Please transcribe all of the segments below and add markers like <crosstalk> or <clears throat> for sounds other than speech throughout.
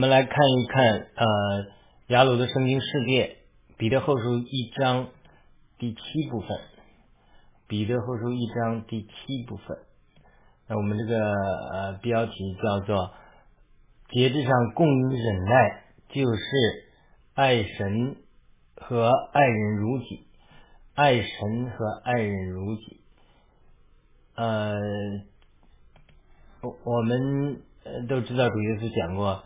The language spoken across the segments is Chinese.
我们来看一看，呃，雅鲁的圣经世界，彼得后书一章第七部分，彼得后书一章第七部分。那我们这个呃标题叫做“节制上供应忍耐，就是爱神和爱人如己，爱神和爱人如己”。呃，我我们都知道主耶稣讲过。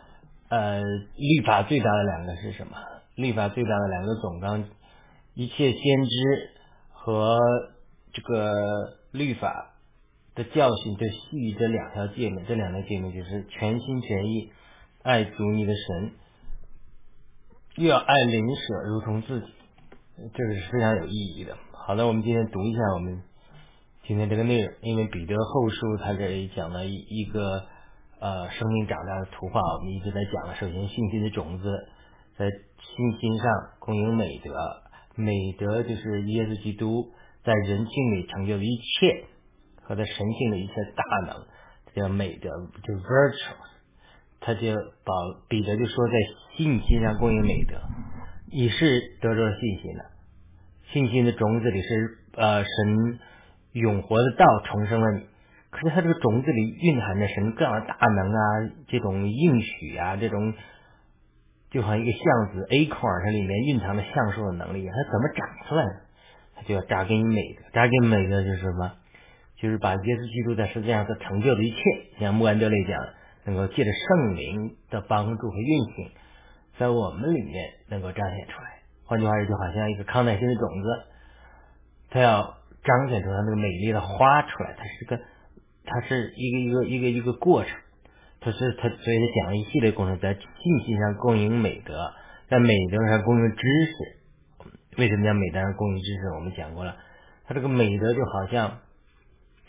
呃，律法最大的两个是什么？律法最大的两个总纲，一切先知和这个律法的教训，就系于这两条诫命。这两条诫命就是全心全意爱主你的神，又要爱邻舍如同自己，这个是非常有意义的。好的，我们今天读一下我们今天这个内容，因为彼得后书他这里讲了一一个。呃，生命长大的图画，我们一直在讲了。首先，信心的种子在信心上供应美德，美德就是耶稣基督在人性里成就的一切和他神性的一切大能，这叫美德，就 virtue。他就把彼得就说，在信心上供应美德，你是得着信心的，信心的种子里是呃神永活的道重生了你。可是它这个种子里蕴含着什么各样的大能啊，这种应许啊，这种就好像一个橡子 A 块，它里面蕴藏着橡树的能力，它怎么长出来呢？它就要扎根于美德，扎根美德就是什么？就是把耶稣基督在世界上所成就的一切，像穆安德雷讲，能够借着圣灵的帮助和运行，在我们里面能够彰显出来。换句话说，就好像一个康乃馨的种子，它要彰显出它那个美丽的花出来，它是个。它是一个一个一个一个过程，它是它所以它讲了一系列过程，在信息上供应美德，在美德上供应知识。为什么叫美德上供应知识？我们讲过了，它这个美德就好像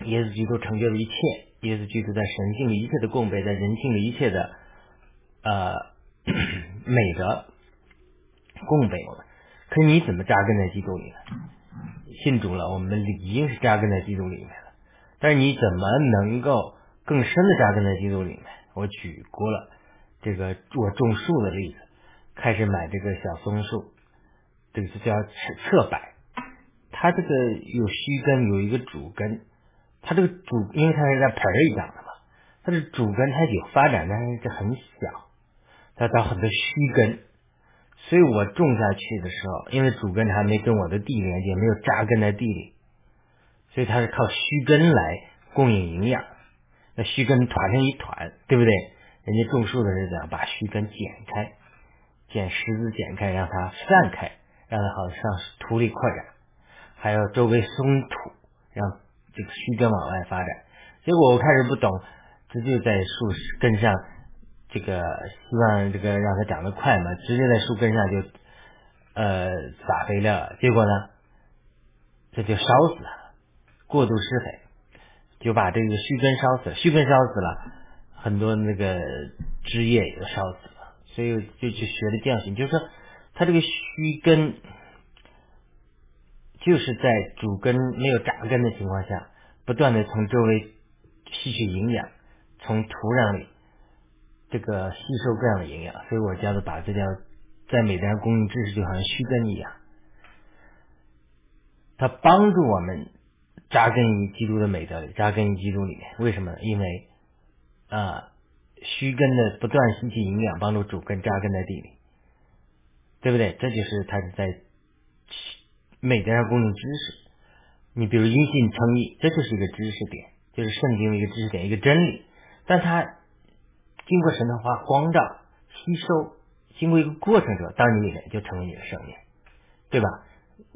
耶稣基督成就的一切，耶稣基督在神性里一切的供备，在人性里一切的呃 <clears throat> 美德供备我们。可是你怎么扎根在基督里呢？信主了，我们理应是扎根在基督里面。但是你怎么能够更深的扎根在基督里面？我举过了这个我种树的例子，开始买这个小松树，这个是叫侧柏，它这个有须根，有一个主根，它这个主因为它是在盆里长的嘛，它的主根它有发展，但是这很小，它长很多须根，所以我种下去的时候，因为主根还没跟我的地连接，没有扎根在地里。所以它是靠须根来供应营养，那须根团成一团，对不对？人家种树的是怎样把须根剪开，剪十字剪开，让它散开，让它好像土里扩展，还要周围松土，让这个须根往外发展。结果我开始不懂，直接在树根上，这个希望这个让它长得快嘛，直接在树根上就呃撒肥料，结果呢，这就烧死了。过度施肥，就把这个须根烧死了，须根烧死了，很多那个枝叶也都烧死了。所以就去学的教训，就是说，它这个须根就是在主根没有扎根的情况下，不断的从周围吸取营养，从土壤里这个吸收各样的营养。所以我叫做把这叫在美德上供应知识，就好像须根一样，它帮助我们。扎根于基督的美德里，扎根于基督里面。为什么呢？因为啊，须根的不断吸取营养，帮助主根扎根在地里，对不对？这就是他是在美德上供应知识。你比如因信称义，这就是一个知识点，就是圣经的一个知识点，一个真理。但它经过神的话光照、吸收，经过一个过程之后，到你里面就成为你的生命，对吧？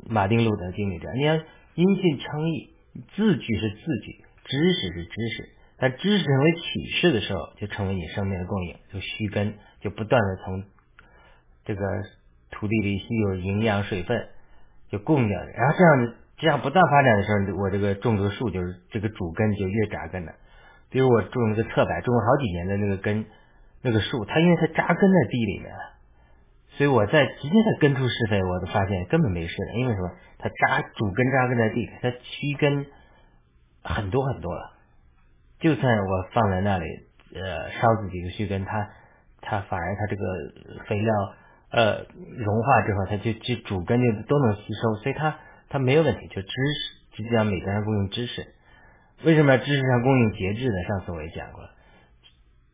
马丁路德经历者，你要因信称义。字句是字句，知识是知识，但知识成为启示的时候，就成为你生命的供应，就须根就不断的从这个土地里吸有营养水分，就供掉。然后这样这样不断发展的时候，我这个种的树就是这个主根就越扎根了。比如我种了个侧柏，种了好几年的那个根，那个树，它因为它扎根在地里面，所以我在直接在根处施肥，我都发现根本没事的，因为什么？它扎主根扎根在地，它须根很多很多了。就算我放在那里，呃，烧死几个须根，它它反而它这个肥料呃融化之后，它就就主根就都能吸收，所以它它没有问题。就知识，就讲美德上供应知识，为什么要知识上供应节制呢？上次我也讲过了，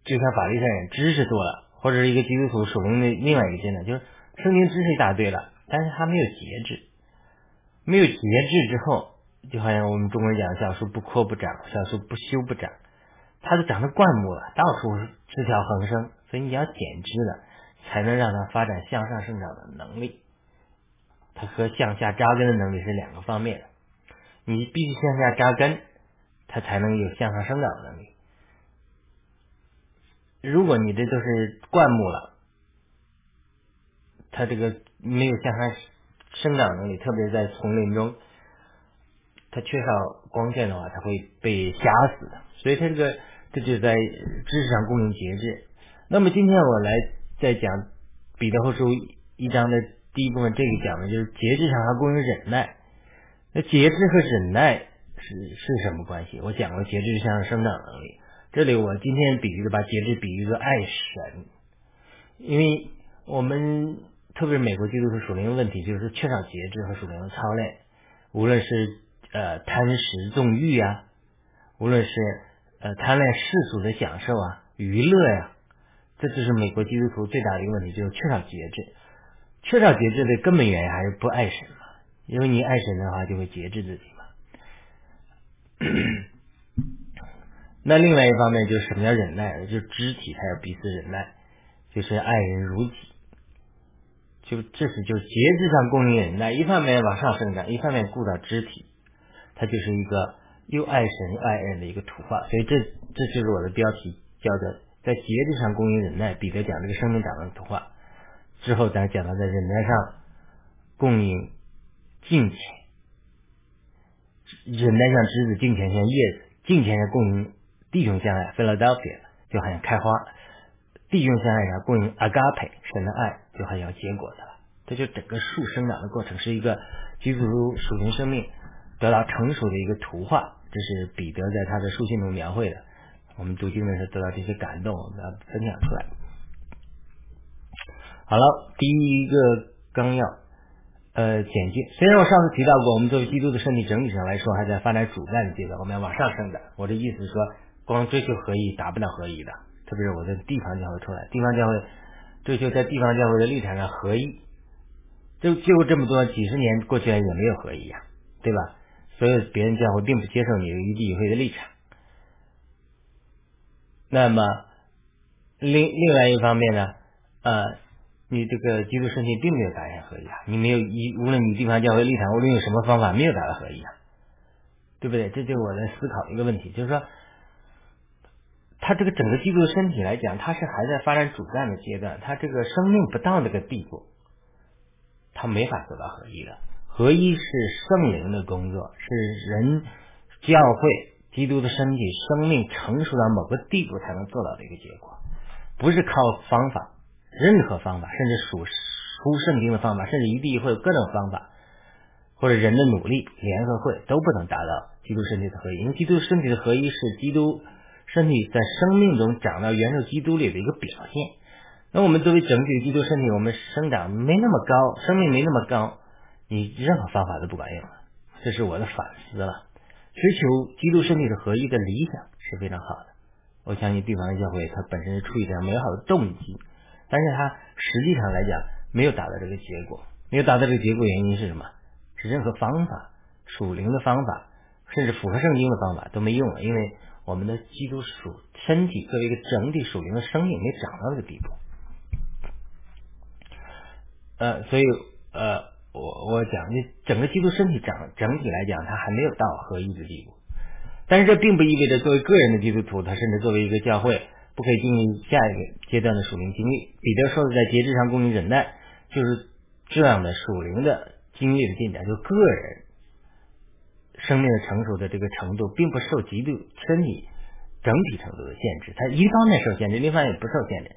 就像法律上也知识多了，或者是一个基督徒属灵的另外一个阶段，就是圣经知识一大堆了，但是他没有节制，没有节制之后。就好像我们中国人讲的“小树不枯不长，小树不修不长”，它都长成灌木了，到处枝条横生。所以你要剪枝了，才能让它发展向上生长的能力。它和向下扎根的能力是两个方面的。你必须向下扎根，它才能有向上生长的能力。如果你这都是灌木了，它这个没有向上生长能力，特别在丛林中。它缺少光线的话，它会被吓死的。所以它这个，这就在知识上供应节制。那么今天我来再讲彼得后书一章的第一部分，这个讲的就是节制上还供应忍耐。那节制和忍耐是是什么关系？我讲过节制像生长能力。这里我今天比喻的把节制比喻作爱神，因为我们特别是美国基督徒属灵的问题，就是缺少节制和属灵的操练，无论是。呃，贪食纵欲啊，无论是呃贪恋世俗的享受啊、娱乐呀，这就是美国基督徒最大的一个问题，就是缺少节制。缺少节制的根本原因还是不爱神嘛，因为你爱神的话，就会节制自己嘛。<coughs> 那另外一方面就是什么叫忍耐？就肢体还要彼此忍耐，就是爱人如己。就这是就节制上供应忍耐，一方面往上生长，一方面顾到肢体。它就是一个又爱神又爱人的一个图画，所以这这就是我的标题，叫做在节制上供应忍耐。彼得讲这个生命长的图画之后，咱讲到在忍耐上供应敬虔，忍耐像枝子，敬虔像叶子，敬虔上供应弟兄相爱，Philadelphia 就好像开花，弟兄相爱然后供应 Agape 神的爱，就好像结果的了。这就整个树生长的过程，是一个基督徒属灵生命。得到成熟的一个图画，这是彼得在他的书信中描绘的。我们读经的时候得到这些感动，我们要分享出来。好了，第一个纲要，呃，简介。虽然我上次提到过，我们作为基督的身体整体上来说还在发展主干的阶段，我们要往上升的。我的意思是说，光追求合一达不到合一的，特别是我在地方教会出来，地方教会追求在地方教会的立场上合一，就就这么多几十年过去了也没有合一呀，对吧？所以别人教会并不接受你一地一会的立场。那么另另外一方面呢，呃，你这个基督身体并没有达成合一啊，你没有一无论你地方教会立场，无论用什么方法，没有达到合一啊，对不对？这就是我在思考一个问题，就是说，他这个整个基督的身体来讲，他是还在发展主干的阶段，他这个生命不到那个地步，他没法做到合一的。合一是圣灵的工作，是人教会基督的身体生命成熟到某个地步才能做到的一个结果，不是靠方法，任何方法，甚至属出圣经的方法，甚至一地会有各种方法，或者人的努力联合会都不能达到基督身体的合一，因为基督身体的合一是基督身体在生命中长到元首基督里的一个表现。那我们作为整体的基督身体，我们生长没那么高，生命没那么高。你任何方法都不管用了，这是我的反思了。追求基督身体的合一的理想是非常好的，我相信地方教会它本身是出于这样美好的动机，但是它实际上来讲没有达到这个结果，没有达到这个结果原因是什么？是任何方法属灵的方法，甚至符合圣经的方法都没用了，因为我们的基督属身体作为一个整体属灵的生命没长到这个地步。呃，所以呃。我我讲，你整个基督身体长整体来讲，它还没有到合一的地步。但是这并不意味着作为个人的基督徒，他甚至作为一个教会，不可以进入下一个阶段的属灵经历。彼得说的在节制上供应忍耐，就是这样的属灵的经历的进展，就个人生命的成熟的这个程度，并不受基督身体整体程度的限制。它一方面受限制，另一方面也不受限制，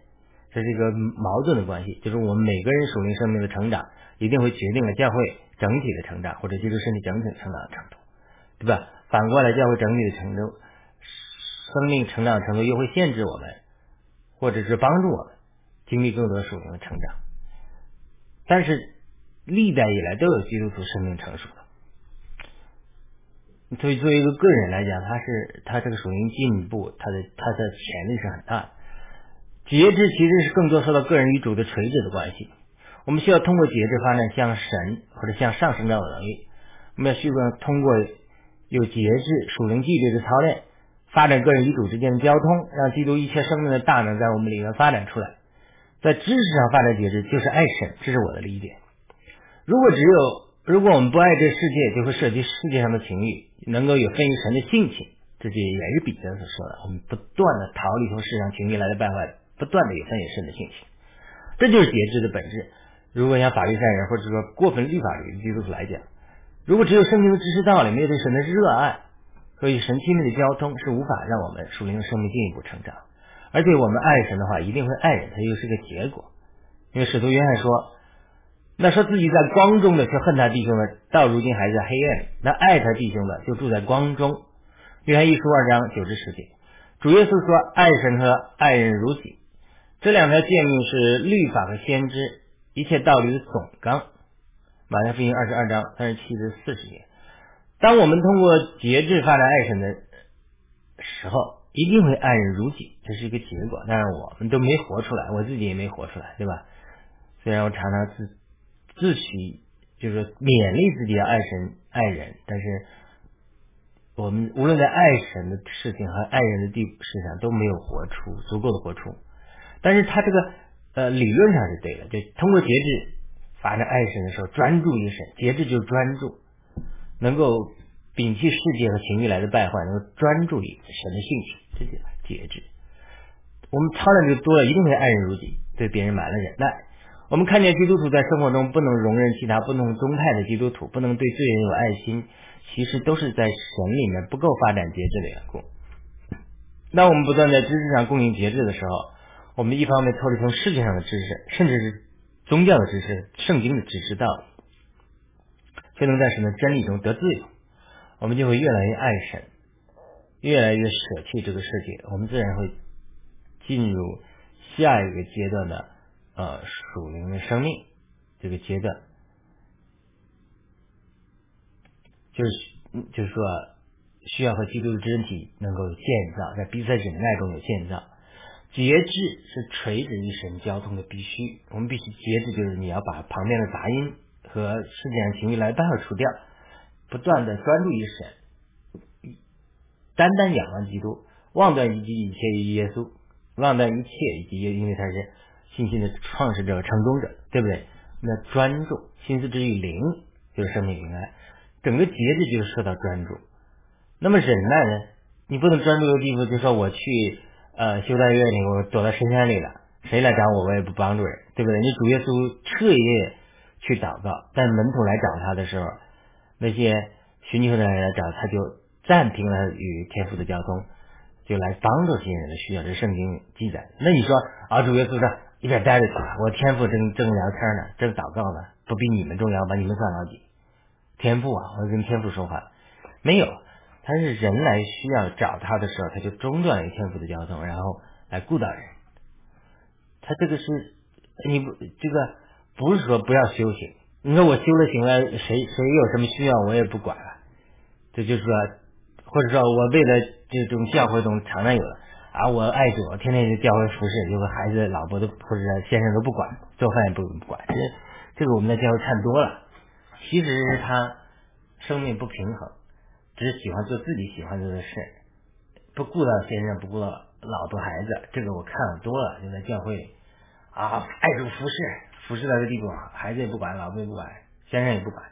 这是一个矛盾的关系。就是我们每个人属灵生命的成长。一定会决定了教会整体的成长，或者基督身体整体成长的程度，对吧？反过来，教会整体的程度、生命成长程度又会限制我们，或者是帮助我们。经历更多属灵的成长。但是历代以来都有基督徒生命成熟。所以，作为一个个人来讲，他是他这个属灵进步，他的他的潜力是很大的。节制其实是更多受到个人与主的垂直的关系。我们需要通过节制发展向神或者向上升的能力。我们要需要通过有节制属灵纪律的操练，发展个人与主之间的交通，让基督一切生命的大能在我们里面发展出来。在知识上发展节制，就是爱神，这是我的理解。如果只有如果我们不爱这世界，就会涉及世界上的情欲，能够有分于神的性情，这就也是彼得所说的。我们不断的逃离从世上情欲来的败坏，不断的有分于神的性情，这就是节制的本质。如果像法律善人或者说过分律法律的基督徒来讲，如果只有圣经的知识道理，没有对神的热爱和与神亲密的交通，是无法让我们属灵的生命进一步成长。而且我们爱神的话，一定会爱人，它又是个结果。因为使徒约翰说。那说自己在光中的却恨他弟兄的，到如今还在黑暗里；那爱他弟兄的，就住在光中。约翰一书二章九至十节，主耶稣说：“爱神和爱人如己。”这两条诫命是律法和先知一切道理的总纲。马太福音二十二章三十七至四十节。当我们通过节制发展爱神的时候，一定会爱人如己，这是一个结果。但是我们都没活出来，我自己也没活出来，对吧？虽然我常常自。自诩就是勉励自己要爱神爱人，但是我们无论在爱神的事情和爱人的地事上都没有活出足够的活出。但是他这个呃理论上是对的，就通过节制发展爱神的时候，专注于神，节制就是专注，能够摒弃世界和情欲来的败坏，能够专注于神的性情，这叫节制。我们操练就多了，一定会爱人如己，对别人满了忍耐。我们看见基督徒在生活中不能容忍其他不同宗派的基督徒，不能对罪人有爱心，其实都是在神里面不够发展节制的缘故。当我们不断在知识上供应节制的时候，我们一方面脱离从世界上的知识，甚至是宗教的知识、圣经的知识道理，却能在神的真理中得自由。我们就会越来越爱神，越来越舍弃这个世界，我们自然会进入下一个阶段的。呃，属灵的生命这个阶段，就是就是说，需要和基督的肢体能够建造，在彼此忍耐中有建造。节制是垂直于神交通的必须，我们必须节制，就是你要把旁边的杂音和世界上情绪来办法除掉，不断的专注于神，单单仰望基督，忘断一切一切耶稣，忘断一切以及因为他是。信心的创始者和、成功者，对不对？那专注，心思之于灵，就是生命平安。整个节制就是说到专注。那么忍耐呢？你不能专注的地方，就说我去呃修道院里，我躲到深山里了，谁来找我，我也不帮助人，对不对？你主耶稣彻夜去祷告，但门徒来找他的时候，那些寻求的人来找，他就暂停了与天父的交通，就来帮助这些人的需要。这圣经记载。那你说啊，主耶稣说。一边待着去吧，我天赋正正聊天呢，正祷告呢，不比你们重要，把你们算老几？天赋啊，我跟天赋说话，没有，他是人来需要找他的时候，他就中断了天赋的交通，然后来顾到人。他这个是你不这个不是说不要修行，你说我修了行了，谁谁有什么需要我也不管了，这就是说，或者说我为了这种教会中常常有的。啊，我爱主，天天就教会服侍，就是孩子、老婆都或者先生都不管，做饭也不不管。这这个我们在教会看多了，其实是他生命不平衡，只喜欢做自己喜欢做的事，不顾到先生，不顾到老婆孩子。这个我看多了，就在教会啊，爱主服侍，服侍到这地步，孩子也不管，老婆也不管，先生也不管，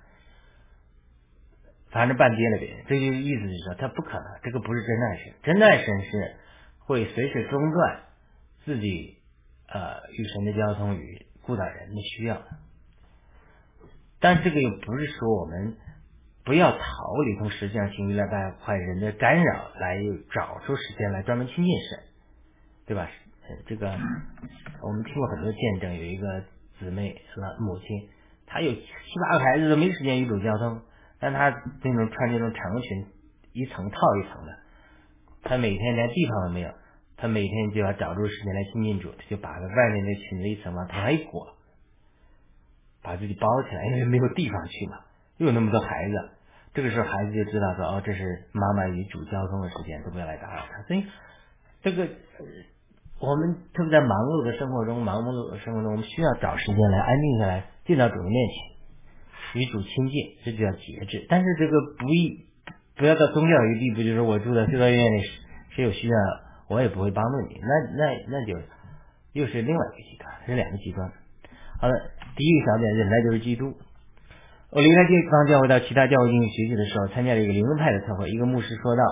反正半跌了呗。这就意思是说，他不可能，这个不是真爱神，真爱神是。会随时中断自己呃与神的交通与顾到人的需要，但这个又不是说我们不要逃离从实际上情欲来败坏人的干扰，来找出时间来专门亲近神，对吧？这个我们听过很多见证，有一个姊妹了母亲，她有七八个孩子都没时间与主交通，但她那种穿这种长裙，一层套一层的。他每天连地方都没有，他每天就要找出时间来亲近主，他就把外面的裙子一层往头上一裹，把自己包起来，因为没有地方去嘛，又有那么多孩子，这个时候孩子就知道说，哦，这是妈妈与主交通的时间，都不要来打扰他。所以这个我们特别在忙碌的生活中，忙碌的生活中，我们需要找时间来安静下来，进到主的面前，与主亲近，这就叫节制。但是这个不易，不要到宗教一个地步，就是我住在修道院里，谁有需要。我也不会帮助你，那那那就又是另外一个极端，是两个极端。好了，第一个小点，忍耐就是基督。我离开地方教会到其他教会进行学习的时候，参加了一个灵恩派的特会，一个牧师说道，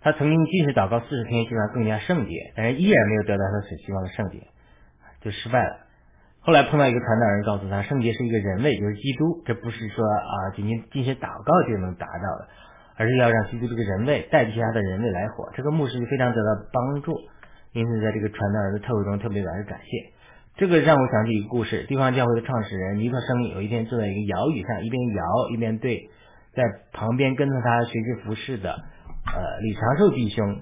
他曾经即使祷告四十天，希望更加圣洁，但是依然没有得到他所希望的圣洁，就失败了。后来碰到一个传道人，告诉他，圣洁是一个人位，就是基督，这不是说啊，仅仅进行祷告就能达到的。而是要让基督这个人类代替他的人类来活，这个牧师就非常得到帮助，因此在这个传道人的特会中特别表示感谢。这个让我想起一个故事：地方教会的创始人尼克生有一天坐在一个摇椅上，一边摇一边对在旁边跟着他学习服饰的呃李长寿弟兄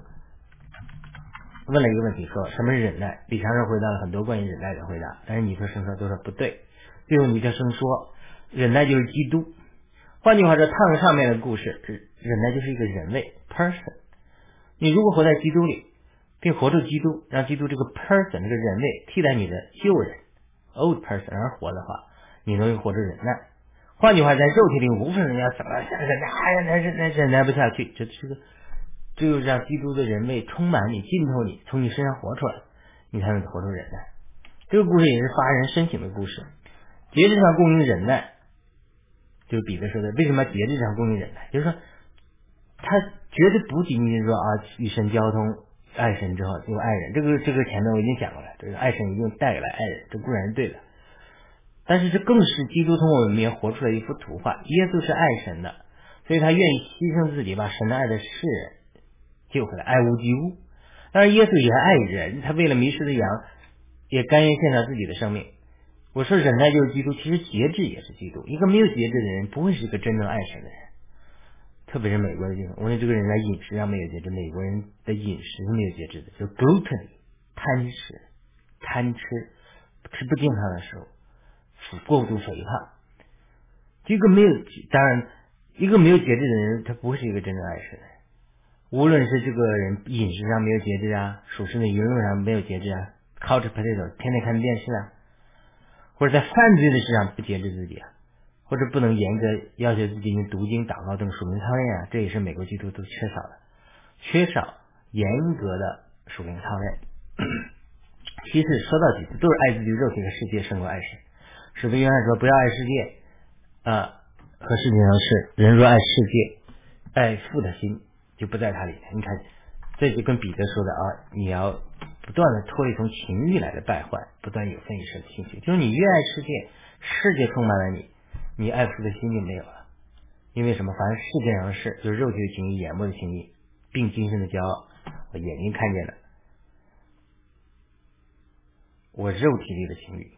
问了一个问题，说什么是忍耐？李长寿回答了很多关于忍耐的回答，但是尼克生说都说不对。最后尼克生说，忍耐就是基督。换句话说，烫上面的故事，忍耐就是一个人类 person。你如果活在基督里，并活出基督，让基督这个 person 这个人类替代你的旧人 old person 而活的话，你能活出忍耐。换句话，在肉体里无论人家怎么忍耐，哎呀，忍忍忍耐不下去，这这个只有让基督的人类充满你、浸透你，从你身上活出来，你才能活出忍耐。这个故事也是发人深省的故事。节制上供应忍耐。就是彼得说的，为什么节制上供应忍耐？就是说，他绝对不仅仅说啊，与神交通，爱神之后就爱人。这个这个前面我已经讲过了，这个爱神一定带给了爱人，这固然是对的。但是这更是基督通过我们面活出来一幅图画。耶稣是爱神的，所以他愿意牺牲自己，把神的爱的世人救回来，爱屋及乌。当然，耶稣也爱人，他为了迷失的羊，也甘愿献上自己的生命。我说忍耐就是基督，其实节制也是基督。一个没有节制的人，不会是一个真正爱神的人。特别是美国的地方，我说这个人在饮食上没有节制，美国人的饮食是没有节制的，就 gluten 贪食、贪吃，吃不健康的食物，过度肥胖。一个没有，当然一个没有节制的人，他不是一个真正爱吃的。无论是这个人饮食上没有节制啊，属实的娱乐上没有节制啊，couch potato，天天看电视啊。或者在犯罪的事上不节制自己啊，或者不能严格要求自己用读经、祷告等属灵操练啊，这也是美国基督徒缺少的，缺少严格的属灵操练。其次，说到底都是爱自己肉体和世界胜过爱神。使徒约翰说：“不要爱世界啊和世界上是，人若爱世界，爱父的心就不在他里面。”你看，这就跟彼得说的啊，你要。不断的脱离从情欲来的败坏，不断有分于神的兴趣，就是你越爱世界，世界充满了你，你爱父的心就没有了。因为什么？凡世界上的事，就是肉体的情欲、眼目的情欲，并今生的骄傲。我眼睛看见了，我肉体里的情欲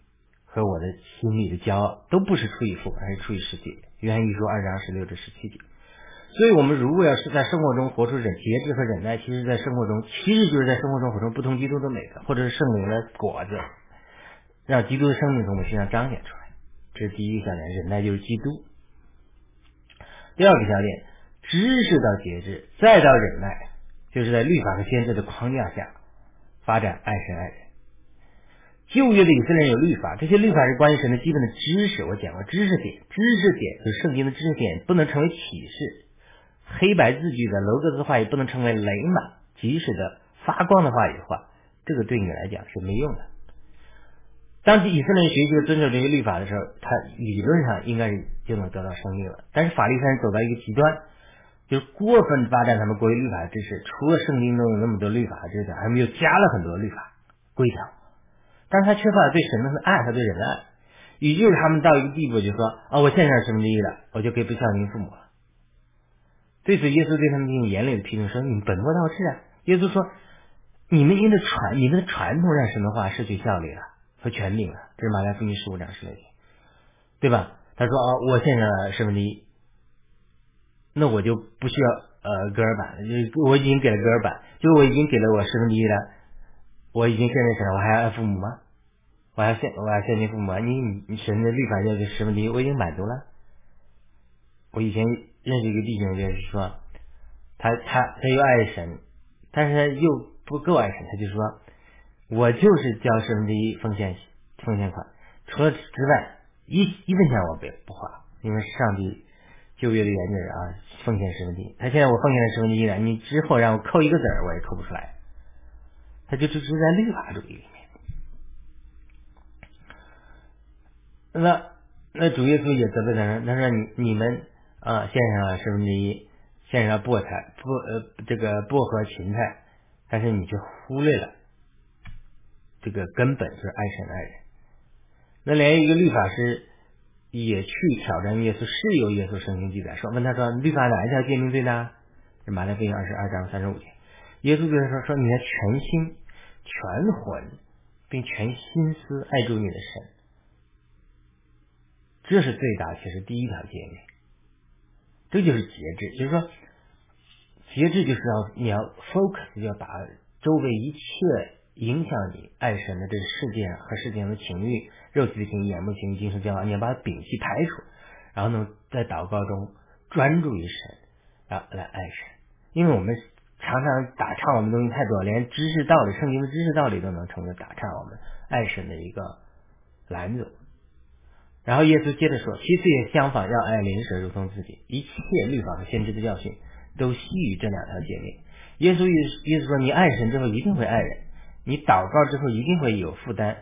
和我的心里的骄傲，都不是出于父，而是出于世界。约翰一书二章十六至十七节。所以，我们如果要是在生活中活出忍节制和忍耐，其实，在生活中，其实就是在生活中活出不同基督的美德，或者是圣灵的果子，让基督的生命从我们身上彰显出来。这是第一个小点，忍耐就是基督。第二个小点，知识到节制，再到忍耐，就是在律法和先知的框架下发展爱神爱人。旧约的以色列人有律法，这些律法是关于神的基本的知识。我讲过知识点，知识点就是圣经的知识点，不能成为启示。黑白字句的楼格子话语不能成为雷满即使的发光的话语话，这个对你来讲是没用的。当以色列人学习遵守这些律法的时候，他理论上应该是就能得到胜利了。但是法律上走到一个极端，就是过分发展他们国于律法的知识，除了圣经中有那么多律法知识，还没有加了很多律法规条。但是他缺乏对神的爱和对人的爱，也就是他们到一个地步，就说啊，我现在是什么第一了，我就可以不孝敬父母了。对此，耶稣对他们进行严厉的批评，说：“你们本末倒置啊！”耶稣说：“你们因的传，你们的传统让神的话失去效力了和权柄了。”这是马太福音十五章十六节，对吧？他说：“啊，我现在十分之一，那我就不需要呃哥尔板，就我已经给了哥尔板，就我已经给了我十分之一了我已经献给神了，我还要爱父母吗？我还要献我还要献给父母啊？你你神的律法要这十分之一，我已经满足了。我以前认识一个弟兄，就是说，他他他又爱神，但是他又不够爱神，他就说，我就是交十分之一奉献奉献款，除了之外，一一分钱我不不花，因为上帝旧约的原则啊，奉献十分之一。他现在我奉献了十分之一了，你之后让我扣一个子儿，我也扣不出来。他就只是在律法主义里面。那那主耶稣也责备他说：“他说你你们啊献上了十分之一，献上菠菜不呃这个薄荷芹菜，但是你却忽略了这个根本，就是爱神爱人。那连一个律法师也去挑战耶稣，是有耶稣圣经记载说，问他说律法哪一条诫命最大？是马太福音二十二章三十五节。耶稣对他说：说你的全心、全魂，并全心思爱住你的神。这是最大，其实第一条诫命，这就是节制。就是说，节制就是要你要 focus，要把周围一切影响你爱神的这个事件和事件的情欲、肉体的情欲、眼目情欲、精神交往，你要把它摒弃排除，然后呢，在祷告中专注于神，然后来爱神。因为我们常常打岔，我们东西太多，连知识道理、圣经的知识道理都能成为打岔我们爱神的一个拦阻。然后耶稣接着说：“其次也相反，要爱邻舍如同自己。一切律法和先知的教训，都系于这两条诫命。耶稣意意思说，你爱神之后一定会爱人，你祷告之后一定会有负担。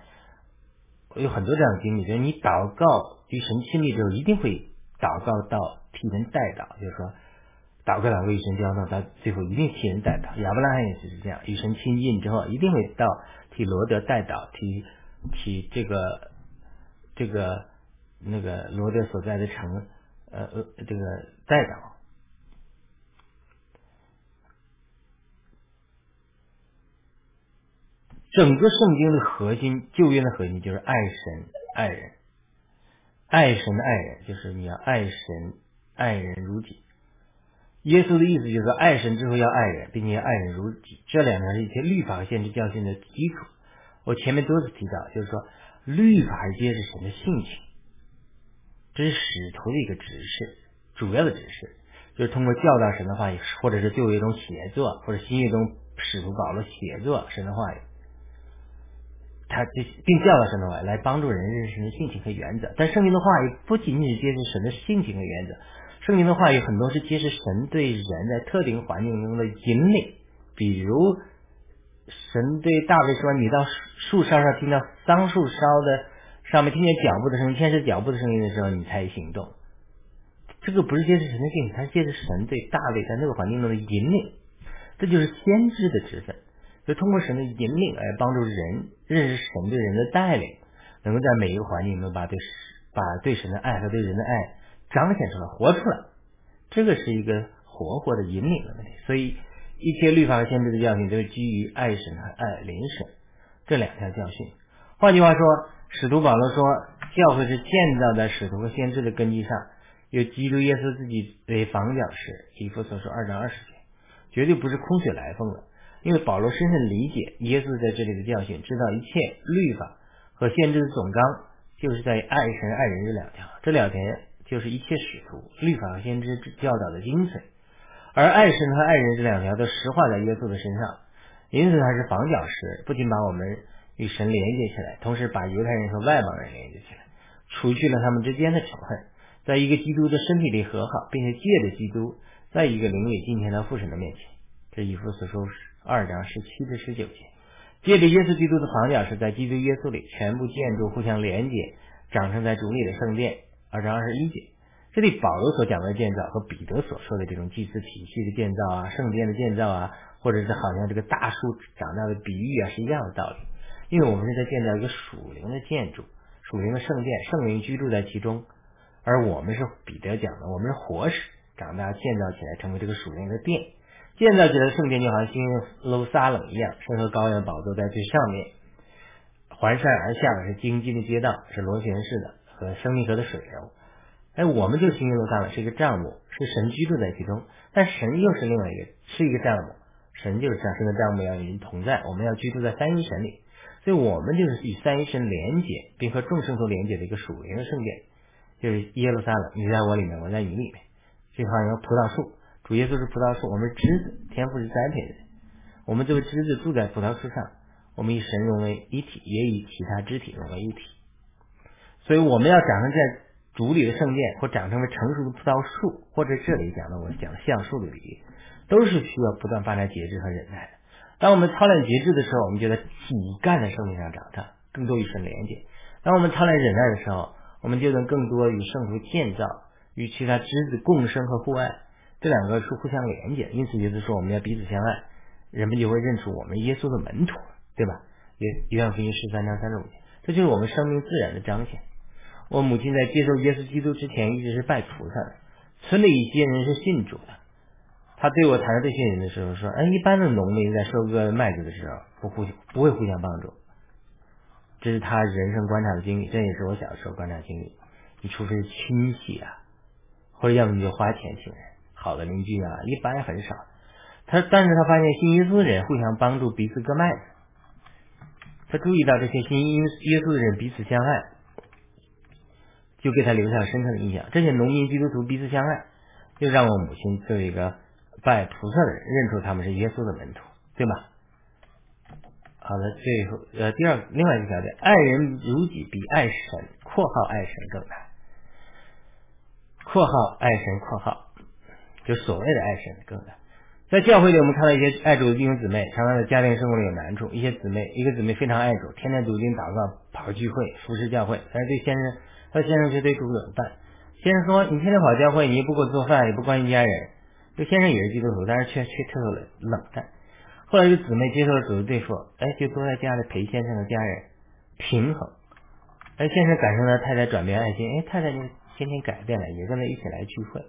有很多这样的经历，就是你祷告与神亲密之后，一定会祷告到替人代祷，就是说祷告祷告与神交通，到最后一定替人代祷。亚伯拉罕也是这样，与神亲近之后，一定会到替罗德代祷，替替这个这个。”那个罗德所在的城，呃呃，这个代祷，整个圣经的核心，旧约的核心就是爱神爱人，爱神的爱人就是你要爱神爱人如己。耶稣的意思就是说爱神之后要爱人，并且爱人如己，这两条是一些律法和限制教训的基础。我前面多次提到，就是说律法是揭示神的性情。这是使徒的一个指示，主要的指示就是通过教导神的话语，或者是旧约中写作，或者新约中使徒保罗写作神的话语，他就并教导神的话来帮助人认识神的性情和原则。但圣经的话语不仅仅揭示神的性情和原则，圣经的话语很多是揭示神对人在特定环境中的引领。比如，神对大卫说：“你到树梢上听到桑树梢的。”上面听见脚步的声音，天使脚步的声音的时候，你才行动。这个不是揭示神的性情，它是揭示神对大卫在那个环境中的引领。这就是先知的职分，就通过神的引领来帮助人认识神对人的带领，能够在每一个环境中把对把对神的爱和对人的爱彰显出来、活出来。这个是一个活活的引领的问题。所以，一切律法和先知的教训都是基于爱神和爱邻神这两条教训。换句话说。使徒保罗说，教会是建造在使徒和先知的根基上，有基督耶稣自己为房角石。以弗所说二章二十节，绝对不是空穴来风的。因为保罗深深理解耶稣在这里的教训，知道一切律法和先知的总纲就是在爱神爱人这两条，这两条就是一切使徒、律法和先知教导的精髓。而爱神和爱人这两条都实化在耶稣的身上，因此他是房角石，不仅把我们。与神连接起来，同时把犹太人和外邦人连接起来，除去了他们之间的仇恨，在一个基督的身体里和好，并且借着基督，在一个灵里进天到父神的面前。这以弗所书二章十七至十九节，借着耶稣基督的房角是在基督耶稣里全部建筑互相连接，长成在主里的圣殿。二章二十一节，这里保罗所讲的建造和彼得所说的这种祭祀体系的建造啊，圣殿的建造啊，或者是好像这个大树长大的比喻啊，是一样的道理。因为我们是在建造一个属灵的建筑，属灵的圣殿，圣灵居住在其中，而我们是彼得讲的，我们是活石，长大建造起来成为这个属灵的殿，建造起来的圣殿就好像新耶路撒冷一样，圣和高原宝座在最上面，环山而下的是荆棘的街道，是螺旋式的和生命河的水流，哎，我们就新耶路撒冷是一个帐幕，是神居住在其中，但神又是另外一个，是一个帐幕，神就是像神的帐幕要与人同在，我们要居住在三一神里，所以我们就是与三一神连结，并和众圣徒连结的一个属灵的圣殿，就是耶路撒冷，你在我里面，我在你里面，就好像葡萄树，主耶稣是葡萄树，我们是枝子，天赋是栽培的，我们这个枝子住在葡萄树上，我们与神融为一体，也与其他肢体融为一体，所以我们要长成在。主里的圣殿或长成为成熟的葡萄树，或者这里讲的我讲的橡树的比喻，都是需要不断发展节制和忍耐的。当我们操练节制的时候，我们觉得体干的生命上长大，更多与神连接；当我们操练忍耐的时候，我们就能更多与圣徒建造，与其他枝子共生和互爱。这两个是互相连接，因此就是说我们要彼此相爱，人们就会认出我们耶稣的门徒，对吧？约约翰福音十三章三十五节，这就是我们生命自然的彰显。我母亲在接受耶稣基督之前一直是拜菩萨的，村里一些人是信主的。他对我谈到这些人的时候说：“哎，一般的农民在收割麦子的时候不互不会互相帮助，这是他人生观察的经历，这也是我小时候观察经历。你除非是亲戚啊，或者要么你就花钱请人，好的邻居啊，一般很少。他但是他发现信耶稣的人互相帮助，彼此割麦子。他注意到这些信耶稣的人彼此相爱。”就给他留下了深刻的印象。这些农民基督徒彼此相爱，就让我母亲作为一个拜菩萨的人认出他们是耶稣的门徒，对吗？好的，最后呃，第二另外一个条件，爱人如己比爱神（括号爱神）更难。括号爱神（括号）就所谓的爱神更难。在教会里，我们看到一些爱主的弟兄姊妹，常常在家庭生活里有难处。一些姊妹，一个姊妹非常爱主，天天读经祷告，跑聚会，服侍教会，但是对先生。他先生却对主冷淡。先生说：“你天天跑教会，你也不给我做饭，也不关心家人。”这先生也是基督徒，但是却却特别冷淡。后来，这姊妹接受了主的对付，哎，就坐在家里陪先生和家人平衡。哎，先生感受到太太转变爱心，哎，太太就天天改变了，也跟他一起来聚会。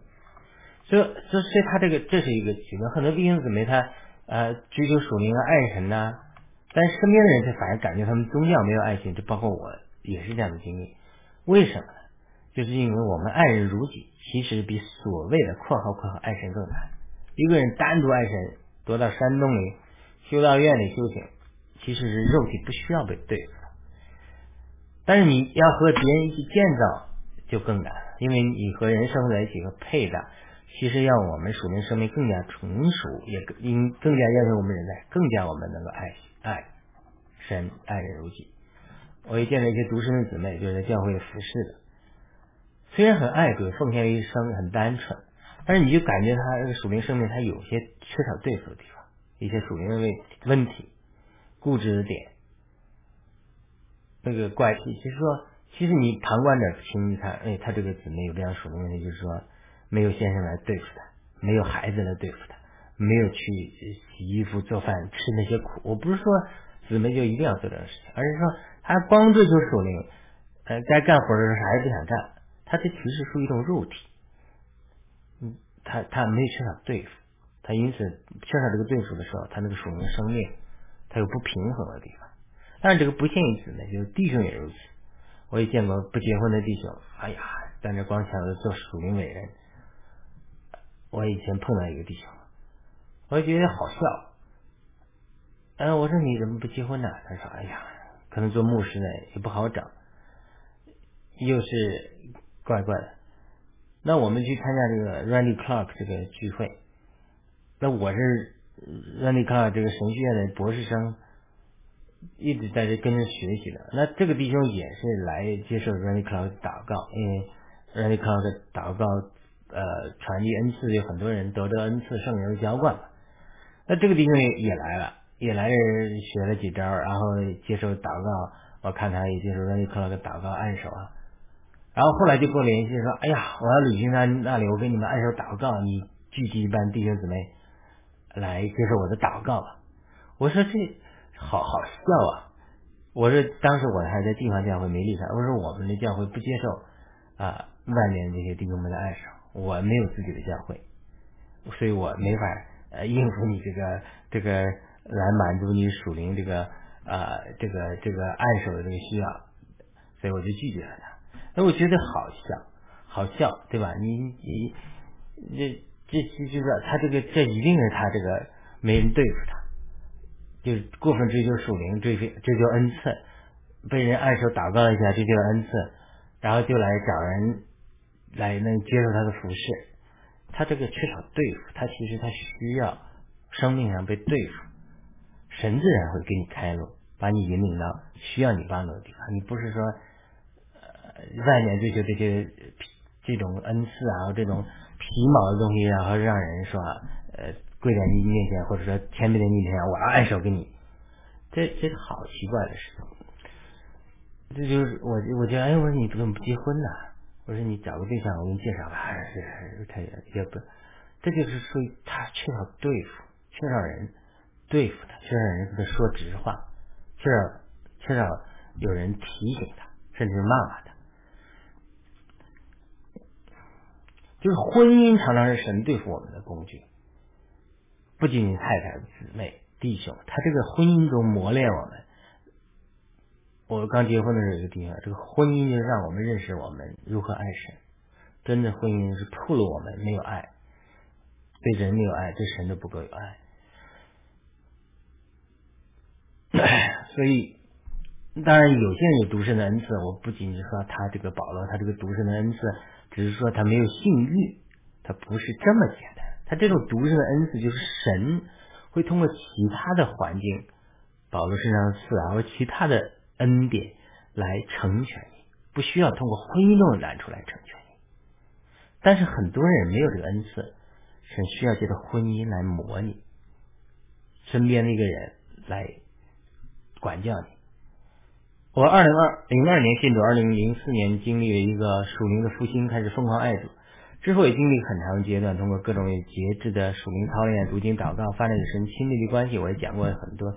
所以，所以，他这个这是一个举个很多弟兄姊妹他呃追求属灵和爱神呐，但是身边的人却反而感觉他们宗教没有爱心，这包括我也是这样的经历。为什么呢？就是因为我们爱人如己，其实比所谓的（括号括号）爱神更难。一个人单独爱神，躲到山洞里、修道院里修行，其实是肉体不需要被对付。但是你要和别人一起建造，就更难，因为你和人生活在一起和配搭，其实让我们属灵生命更加成熟，也更更加要求我们人类更加我们能够爱爱神、爱人如己。我也见了一些独生的姊妹，就是在教会服侍的，虽然很爱主，奉献了一生，很单纯，但是你就感觉他这个属灵生命，他有些缺少对付的地方，一些属灵的问问题，固执的点，那个怪癖。就是说，其实你旁观者清，他哎，他这个姊妹有这样属灵问题，就是说，没有先生来对付他，没有孩子来对付他，没有去洗衣服、做饭、吃那些苦。我不是说姊妹就一定要做这种事情，而是说。他光追求属灵，呃，该干活的时候啥也不想干，他这其实属于一种肉体，嗯，他他没有缺少对付，他因此缺少这个对付的时候，他那个属灵生命，他有不平衡的地方。但是这个不幸于此呢，就是弟兄也如此。我也见过不结婚的弟兄，哎呀，在那光想着做属灵伟人。我以前碰到一个弟兄，我就觉得好笑。嗯，我说你怎么不结婚呢？他说，哎呀。可能做牧师呢也不好找，又是怪怪的。那我们去参加这个 Randy Clark 这个聚会，那我是 Randy Clark 这个神学院的博士生，一直在这跟着学习的。那这个弟兄也是来接受 Randy Clark 祷告，因为 Randy Clark 的祷告呃传递恩赐，有很多人得着恩赐，圣灵的浇灌嘛。那这个弟兄也也来了。也来人学了几招，然后接受祷告。我看他也接受让你克了个祷告按手啊。然后后来就跟我联系说：“哎呀，我要旅行到那里，我给你们按手祷告，你聚集一班弟兄姊妹来接受我的祷告吧。”我说：“这好好笑啊！”我说：“当时我还在地方教会没离开，我说我们的教会不接受啊外面这些弟兄们的按手，我没有自己的教会，所以我没法呃应付你这个这个。”来满足你属灵这个啊这个这个按手的这个需要，所以我就拒绝了他。那我觉得好笑，好笑，对吧？你你这这这就是他这个这一定是他这个没人对付他，就是过分追求属灵，追追追求恩赐，被人按手祷告一下追求恩赐，然后就来找人来能接受他的服饰，他这个缺少对付，他其实他需要生命上被对付，神自然会给你开路，把你引领到需要你帮助的地方，你不是说呃外面追求这些这种恩赐啊这种皮毛的东西，然后让人说呃。跪在你面前，或者说天别在你面前，我要按手给你，这这是好奇怪的事情。这就是我我觉得，哎，我说你怎么不结婚呢？我说你找个对象，我给你介绍吧。还是他也也不，这就是属于他缺少对付，缺少人对付他，缺少人跟他说直话，缺少缺少有人提醒他，甚至骂骂他。就是婚姻常常是神对付我们的工具。不仅仅太太、姊妹、弟兄，他这个婚姻中磨练我们。我刚结婚的时候有个地方，这个婚姻就让我们认识我们如何爱神。真的婚姻是透了我们没有爱，对人没有爱，对神都不够有爱。<coughs> 所以，当然有些人有独身的恩赐，我不仅仅说他这个保罗，他这个独身的恩赐，只是说他没有性欲，他不是这么简单。他这种独生的恩赐，就是神会通过其他的环境，保罗身上的刺啊，或其他的恩典来成全你，不需要通过婚姻中的难处来成全你。但是很多人没有这个恩赐，神需要借着婚姻来磨你，身边的一个人来管教你。我二零二零二年信主，二零零四年经历了一个属灵的复兴，开始疯狂爱主。之后也经历很长的阶段，通过各种节制的属灵操练、读经、祷告，发展与神亲密的关系。我也讲过很多。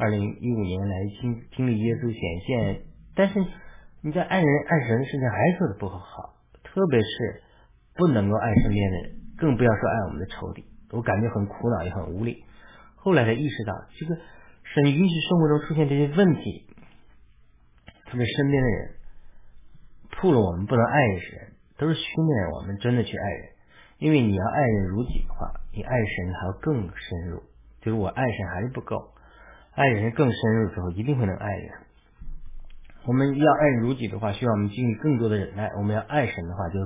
二零一五年来经经历耶稣显现，但是你在爱人爱神的事情还做的不好，特别是不能够爱身边的人，更不要说爱我们的仇敌。我感觉很苦恼，也很无力。后来才意识到，这个神允许生活中出现这些问题，特别身边的人，触了我们不能爱人。都是训练我们真的去爱人，因为你要爱人如己的话，你爱神还要更深入。就是我爱神还是不够，爱人更深入之后，一定会能爱人。我们要爱如己的话，需要我们经历更多的忍耐。我们要爱神的话，就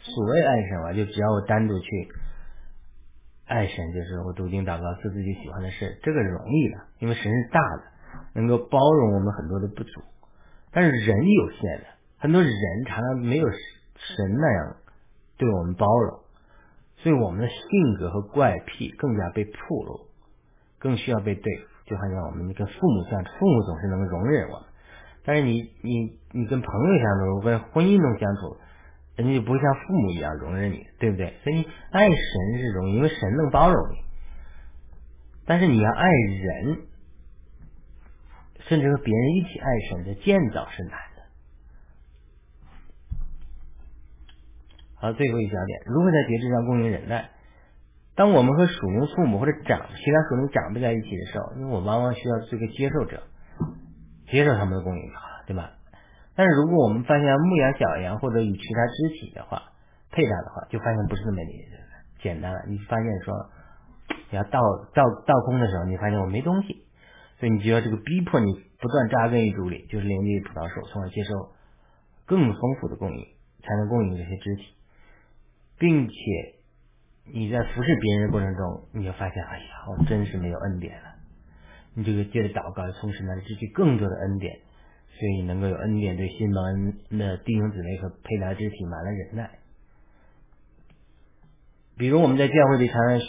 所谓爱神嘛，就只要我单独去爱神，就是我读经祷告做自己喜欢的事，这个容易的，因为神是大的，能够包容我们很多的不足。但是人有限的，很多人常常没有。神那样对我们包容，所以我们的性格和怪癖更加被暴露，更需要被对付。就好像我们跟父母相处，父母总是能容忍我们，但是你你你跟朋友相处，跟婚姻中相处，人家就不会像父母一样容忍你，对不对？所以爱神是容易，因为神能包容你，但是你要爱人，甚至和别人一起爱神，这建造是难的。好，最后一小点，如何在节制上供应忍耐？当我们和属灵父母或者长其他属灵长辈在一起的时候，因为我往往需要做个接受者，接受他们的供应就好了，对吧？但是如果我们发现牧养小羊或者与其他肢体的话配搭的话，就发现不是那么简单了。你发现说你要倒倒倒空的时候，你发现我没东西，所以你就要这个逼迫你不断扎根于主里，就是连接葡萄树，从而接受更丰富的供应，才能供应这些肢体。并且你在服侍别人的过程中，你就发现，哎呀，我真是没有恩典了。你这个接着祷告，从神那里汲取更多的恩典，所以能够有恩典对新蒙恩的弟兄姊妹和配搭肢体满了忍耐。比如我们在教会里常常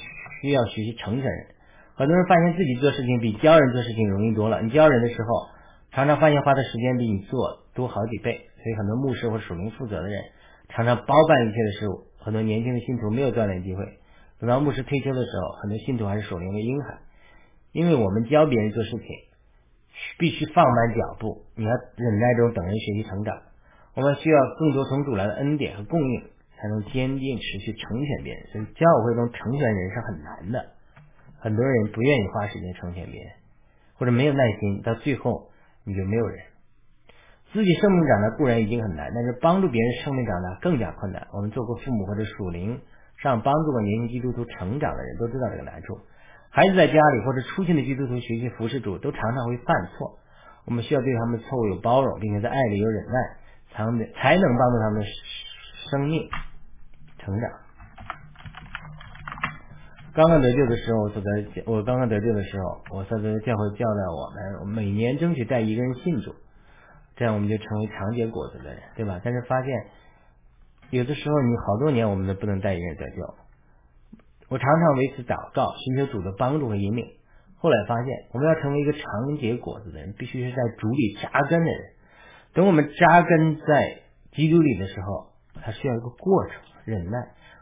需要学习成全人，很多人发现自己做事情比教人做事情容易多了。你教人的时候，常常发现花的时间比你做多好几倍，所以很多牧师或属灵负责的人常常包办一切的事物。很多年轻的信徒没有锻炼机会，等到牧师退休的时候，很多信徒还是守灵的婴孩。因为我们教别人做事情，必须放慢脚步，你要忍耐中等人学习成长。我们需要更多从主来的恩典和供应，才能坚定持续成全别人。所以教会中成全人是很难的，很多人不愿意花时间成全别人，或者没有耐心，到最后你就没有人。自己生命长大固然已经很难，但是帮助别人生命长大更加困难。我们做过父母或者属灵上帮助过年轻基督徒成长的人都知道这个难处。孩子在家里或者出现的基督徒学习服侍主，都常常会犯错。我们需要对他们错误有包容，并且在爱里有忍耐，才能才能帮助他们生命成长。刚刚得救的时候，我所在我刚刚得救的时候，我所在的教会教导我们，每年争取带一个人信主，这样我们就成为长结果子的人，对吧？但是发现有的时候你好多年我们都不能带一个人得救。我常常为此祷告，寻求主的帮助和引领。后来发现，我们要成为一个长结果子的人，必须是在主里扎根的人。等我们扎根在基督里的时候，它需要一个过程，忍耐。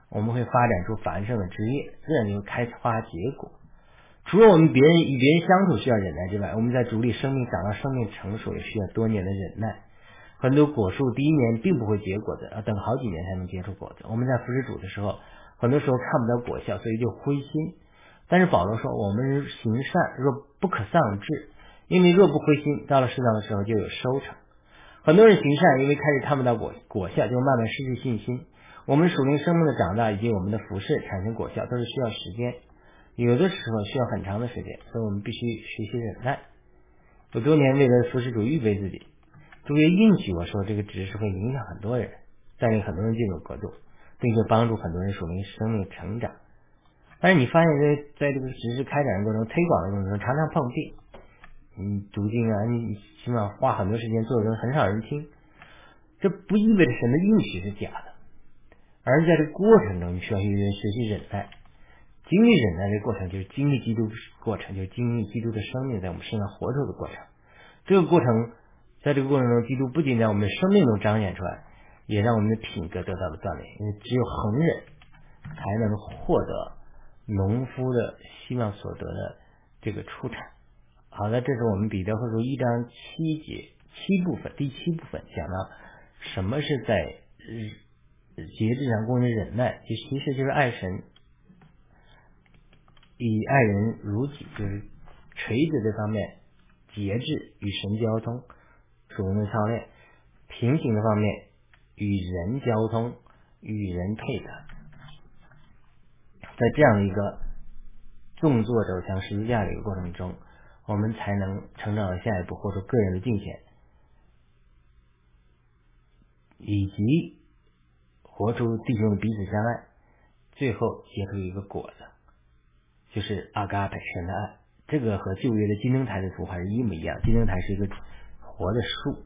我们会发展出繁盛的枝叶，自然就开花结果。除了我们别人与别人相处需要忍耐之外，我们在主里生命长到生命成熟也需要多年的忍耐。很多果树第一年并不会结果子，要等好几年才能结出果子。我们在服侍主的时候。很多时候看不到果效，所以就灰心。但是保罗说，我们行善若不可丧志，因为若不灰心，到了适当的时候就有收成。很多人行善，因为开始看不到果果效，就慢慢失去信心。我们属灵生命的长大以及我们的服饰产生果效，都是需要时间，有的时候需要很长的时间，所以我们必须学习忍耐。有多年为了服侍主预备自己，主也应许我说，这个值是会影响很多人，带领很多人进入国度。并且帮助很多人属于生命成长，但是你发现，在在这个实施开展的过程中、推广的过程中，常常碰壁。你读经啊，你起码花很多时间做的，很少人听。这不意味着神的应许是假的，而在这个过程中，你需要学习忍耐。经历忍耐的过程，就是经历基督过程，就是经历基督的生命在我们身上活着的过程。这个过程，在这个过程中，基督不仅在我们的生命中彰显出来。也让我们的品格得到了锻炼，因为只有恒忍才能获得农夫的希望所得的这个出产。好的，这是我们彼得后书一章七节七部分第七部分讲到什么是在节制上供人忍耐，其其实就是爱神，以爱人如己，就是锤子这方面节制与神交通，属灵的操练，平行的方面。与人交通，与人配合，在这样一个动作走向十字架的一个过程中，我们才能成长到下一步，或者个人的境界，以及活出弟兄的彼此相爱，最后结出一个果子，就是阿嘎本身的爱。这个和旧约的金灯台的图画是一模一样，金灯台是一个活的树。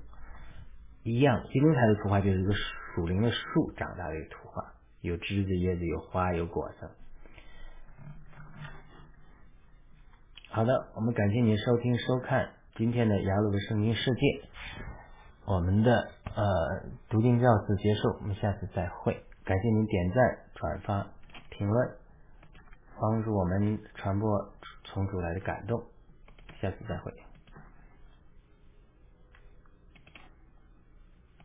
一样，金灯台的图画就是一个属灵的树长大的一个图画，有枝子、叶子、有花、有果子。好的，我们感谢您收听、收看今天的雅鲁的圣经世界。我们的呃读经教室结束，我们下次再会。感谢您点赞、转发、评论，帮助我们传播从主来的感动。下次再会。